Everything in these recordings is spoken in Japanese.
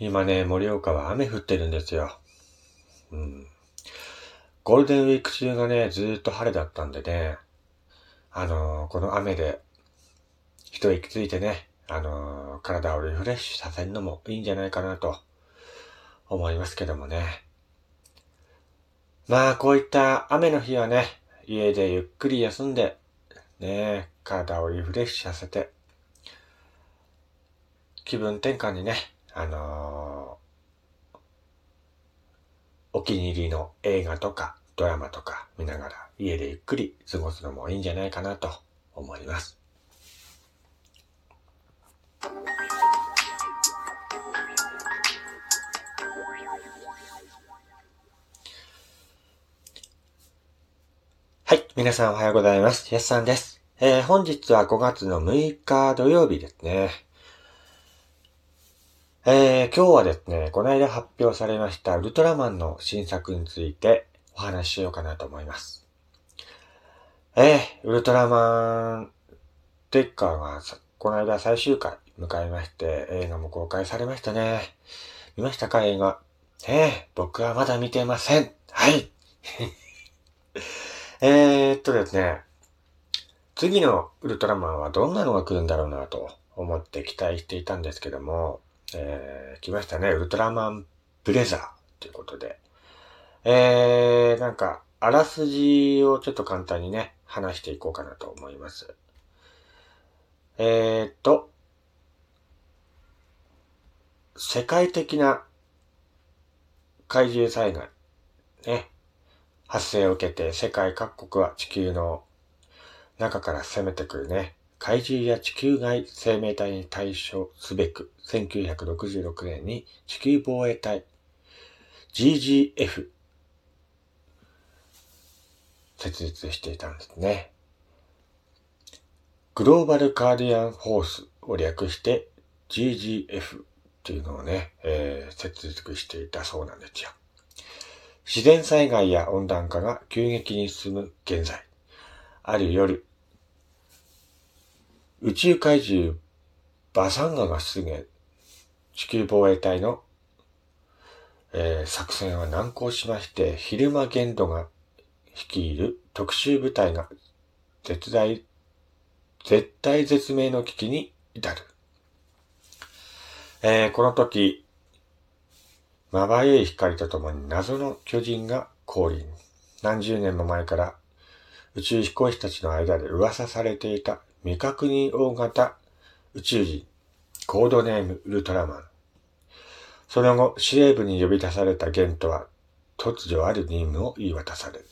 今ね、盛岡は雨降ってるんですよ。うん。ゴールデンウィーク中がね、ずーっと晴れだったんでね、あのー、この雨で、一息ついてね、あのー、体をリフレッシュさせるのもいいんじゃないかなと思いますけどもね。まあ、こういった雨の日はね、家でゆっくり休んで、ね、体をリフレッシュさせて、気分転換にね、あのー、お気に入りの映画とかドラマとか見ながら家でゆっくり過ごすのもいいんじゃないかなと思います。はい。皆さんおはようございます。やすさんです。えー、本日は5月の6日土曜日ですね。えー、今日はですね、この間発表されましたウルトラマンの新作についてお話ししようかなと思います。えー、ウルトラマンデッカーがこの間最終回迎えまして、映画も公開されましたね。見ましたか映画？えー、僕はまだ見てません。はい。えーっとですね、次のウルトラマンはどんなのが来るんだろうなと思って期待していたんですけども、えー、来ましたね。ウルトラマンブレザーということで。えー、なんか、あらすじをちょっと簡単にね、話していこうかなと思います。えー、っと、世界的な怪獣災害、ね、発生を受けて世界各国は地球の中から攻めてくるね、怪獣や地球外生命体に対処すべく、1966年に地球防衛隊 GGF 設立していたんですね。グローバルカーディアンフォースを略して GGF っていうのをね、えー、設立していたそうなんですよ。自然災害や温暖化が急激に進む現在、ある夜、宇宙怪獣バサンガが出現。地球防衛隊の、えー、作戦は難航しまして、昼間限度が率いる特殊部隊が絶大、絶対絶命の危機に至る。えー、この時、まばゆい光とともに謎の巨人が降臨。何十年も前から宇宙飛行士たちの間で噂されていた未確認大型宇宙人、コードネームウルトラマン。その後、司令部に呼び出されたゲントは、突如ある任務を言い渡される。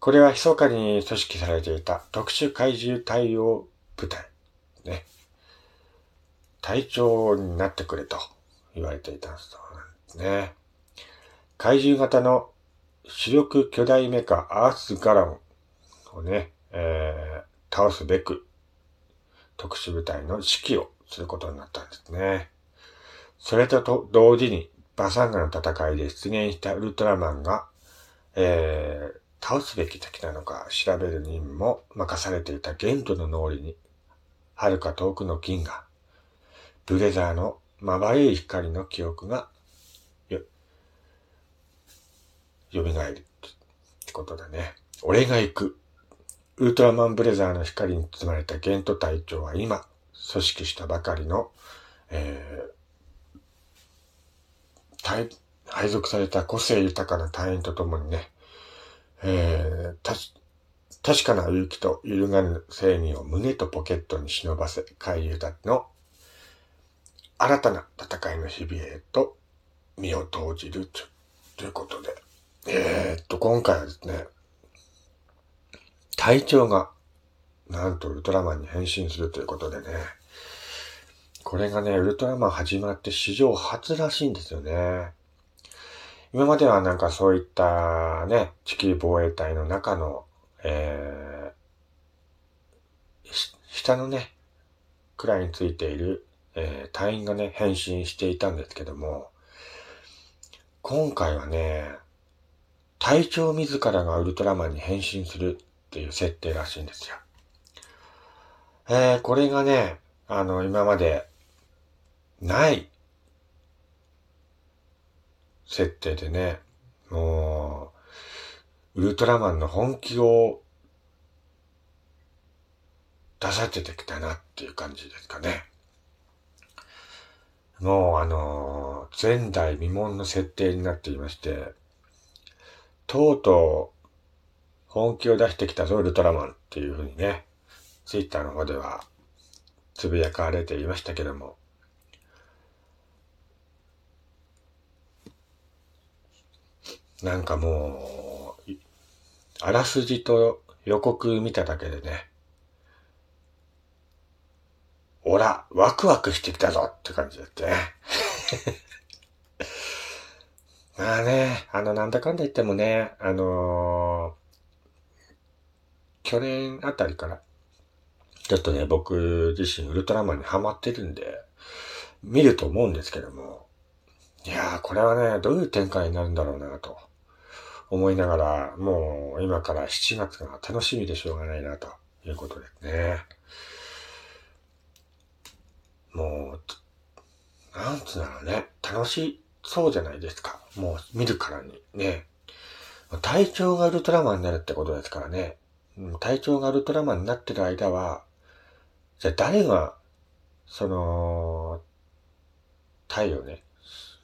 これは密かに組織されていた特殊怪獣対応部隊。ね。隊長になってくれと言われていたそうなんですね。怪獣型の主力巨大メカアースガランをね、えー、倒すべく、特殊部隊の指揮をすることになったんですね。それと同時に、バサンガの戦いで出現したウルトラマンが、えー、倒すべき敵なのか調べる任務も任されていたゲントの脳裏に、遥か遠くの銀河、ブレザーのまばゆい光の記憶が、よ、蘇るってことだね。俺が行く。ウルトラマンブレザーの光に包まれたゲント隊長は今、組織したばかりの、えー、配属された個性豊かな隊員と共にね、えー、確かな勇気と揺るがぬ正義を胸とポケットに忍ばせ、怪獣たちの新たな戦いの日々へと身を投じるということで、えー、っと、今回はですね、隊長が、なんとウルトラマンに変身するということでね。これがね、ウルトラマン始まって史上初らしいんですよね。今まではなんかそういったね、地球防衛隊の中の、えー、下のね、くらいについている、えー、隊員がね、変身していたんですけども、今回はね、隊長自らがウルトラマンに変身するっていう設定らしいんですよ。えー、これがね、あの、今までない設定でね、もう、ウルトラマンの本気を出させてきたなっていう感じですかね。もうあの、前代未聞の設定になっていまして、とうとう本気を出してきたぞ、ウルトラマンっていうふうにね、ツイッターの方ではつぶやかれていましたけども、なんかもう、あらすじと予告見ただけでね、おら、ワクワクしてきたぞって感じだってね。まあね、あの、なんだかんだ言ってもね、あの、去年あたりから、ちょっとね、僕自身ウルトラマンにハマってるんで、見ると思うんですけども、いやー、これはね、どういう展開になるんだろうなと。思いながら、もう今から7月が楽しみでしょうがないな、ということですね。もう、なんつうんだろうね。楽しそうじゃないですか。もう見るからにね。体調がウルトラマンになるってことですからね。体調がウルトラマンになってる間は、じゃあ誰が、その、体をね、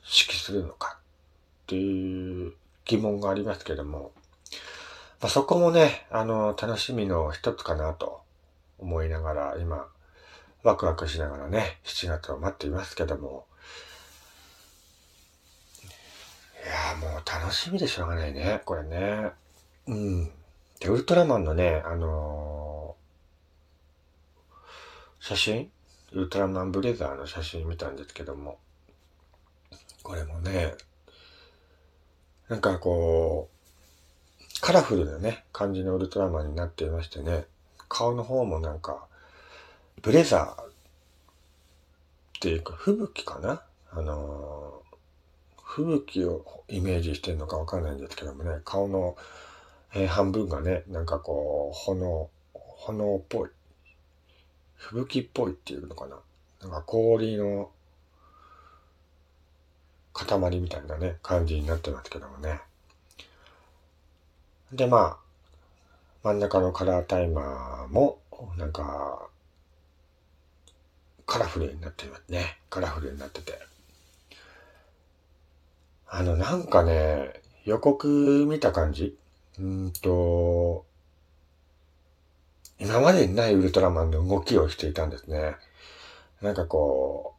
指揮するのかっていう疑問がありますけども、まあ、そこもね、あの、楽しみの一つかなと思いながら、今、ワクワクしながらね、7月を待っていますけども、いやもう楽しみでしょうがないね、これね。うん。で、ウルトラマンのね、あのー、写真？ウルトラマンブレザーの写真見たんですけども、これもね、なんかこう、カラフルなね、感じのウルトラマンになっていましてね、顔の方もなんか、ブレザーっていうか、吹雪かな？あのー、吹雪をイメージしてるのかわかんないんですけどもね、顔の、えー、半分がね、なんかこう、炎、炎っぽい。吹雪っぽいっていうのかな。なんか氷の塊みたいなね、感じになってますけどもね。で、まあ、真ん中のカラータイマーも、なんか、カラフルになってますね。カラフルになってて。あの、なんかね、予告見た感じ？うんと、今までにないウルトラマンの動きをしていたんですね。なんかこ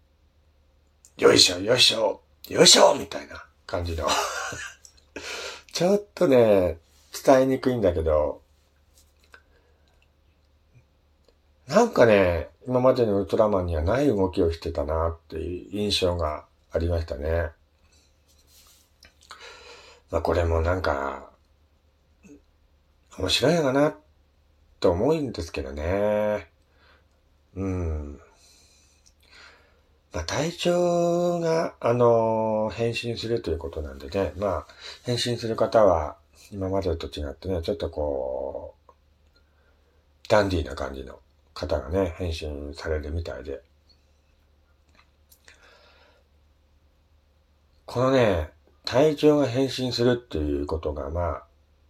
う、よいしょ、よいしょ、よいしょみたいな感じの ちょっとね、伝えにくいんだけど、なんかね、今までのウルトラマンにはない動きをしてたなっていう印象がありましたね。まあこれもなんか、面白いのかなと思うんですけどね。うん。まあ、体調が、あのー、変身するということなんでね、まあ、変身する方は、今までと違ってね、ちょっとこう、ダンディーな感じの方がね、変身されるみたいで。このね、体調が変身するっていうことが、まあ、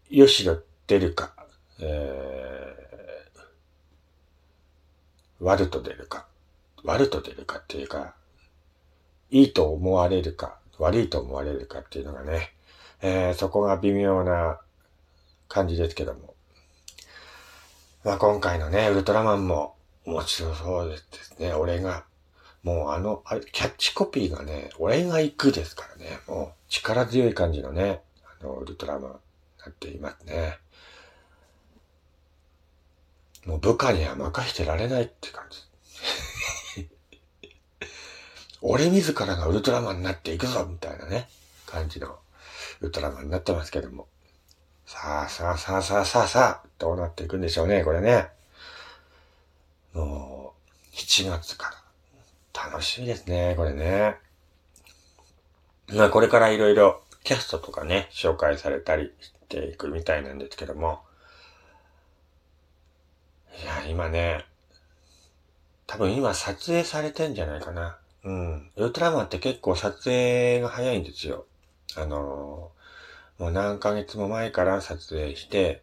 よしろ出るか、えー、悪と出るか。悪と出るかっていうか、いいと思われるか、悪いと思われるかっていうのがね、えー、そこが微妙な感じですけども。まあ今回のね、ウルトラマンも面白そうですね。俺が、もうあの、あれ、キャッチコピーがね、俺が行くですからね、もう力強い感じのね、あの、ウルトラマンになっていますね。もう部下には任してられないって感じ。俺自らがウルトラマンになっていくぞみたいなね、感じのウルトラマンになってますけども。さあさあさあさあさあさあ、どうなっていくんでしょうね、これね。もう、7月から楽しみですね、これね。まあこれからいろいろキャストとかね、紹介されたりしていくみたいなんですけども。いや、今ね、多分今撮影されてんじゃないかな。うん。ウルトラマンって結構撮影が早いんですよ。あのー、もう何ヶ月も前から撮影して、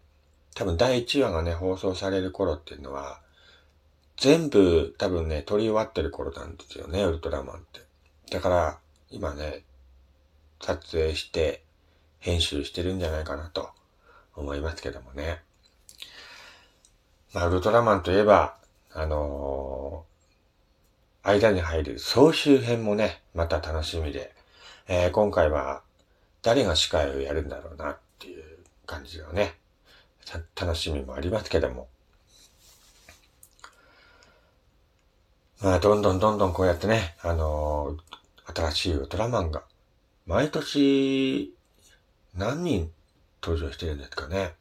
多分第1話がね、放送される頃っていうのは、全部多分ね、撮り終わってる頃なんですよね、ウルトラマンって。だから、今ね、撮影して、編集してるんじゃないかなと思いますけどもね。まあ、ウルトラマンといえば、あのー、間に入る総集編もね、また楽しみで、えー、今回は誰が司会をやるんだろうなっていう感じのね、楽しみもありますけども。まあ、どんどんどんどんこうやってね、あのー、新しいウルトラマンが、毎年、何人登場してるんですかね。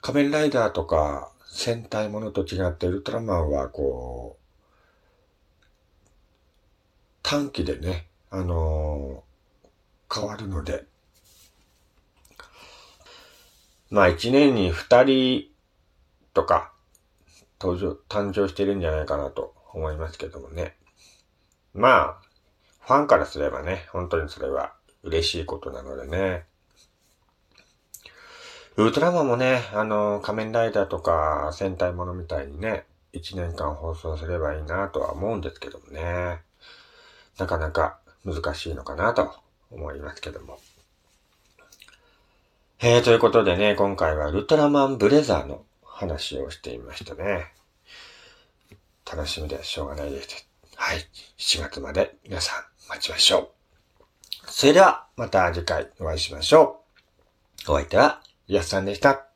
仮面ライダーとか、戦隊ものと違ってウルトラマンはこう、短期でね、あのー、変わるので、まあ一年に二人とか登場、誕生してるんじゃないかなと思いますけどもね。まあ、ファンからすればね、本当にそれは嬉しいことなのでね。ウルトラマンもね、あの、仮面ライダーとか戦隊ものみたいにね、一年間放送すればいいなとは思うんですけどもね。なかなか難しいのかなと思いますけども。えー、ということでね、今回はウルトラマンブレザーの話をしていましたね。楽しみでしょうがないです。はい。7月まで皆さん待ちましょう。それではまた次回お会いしましょう。お相手はやすさんでした。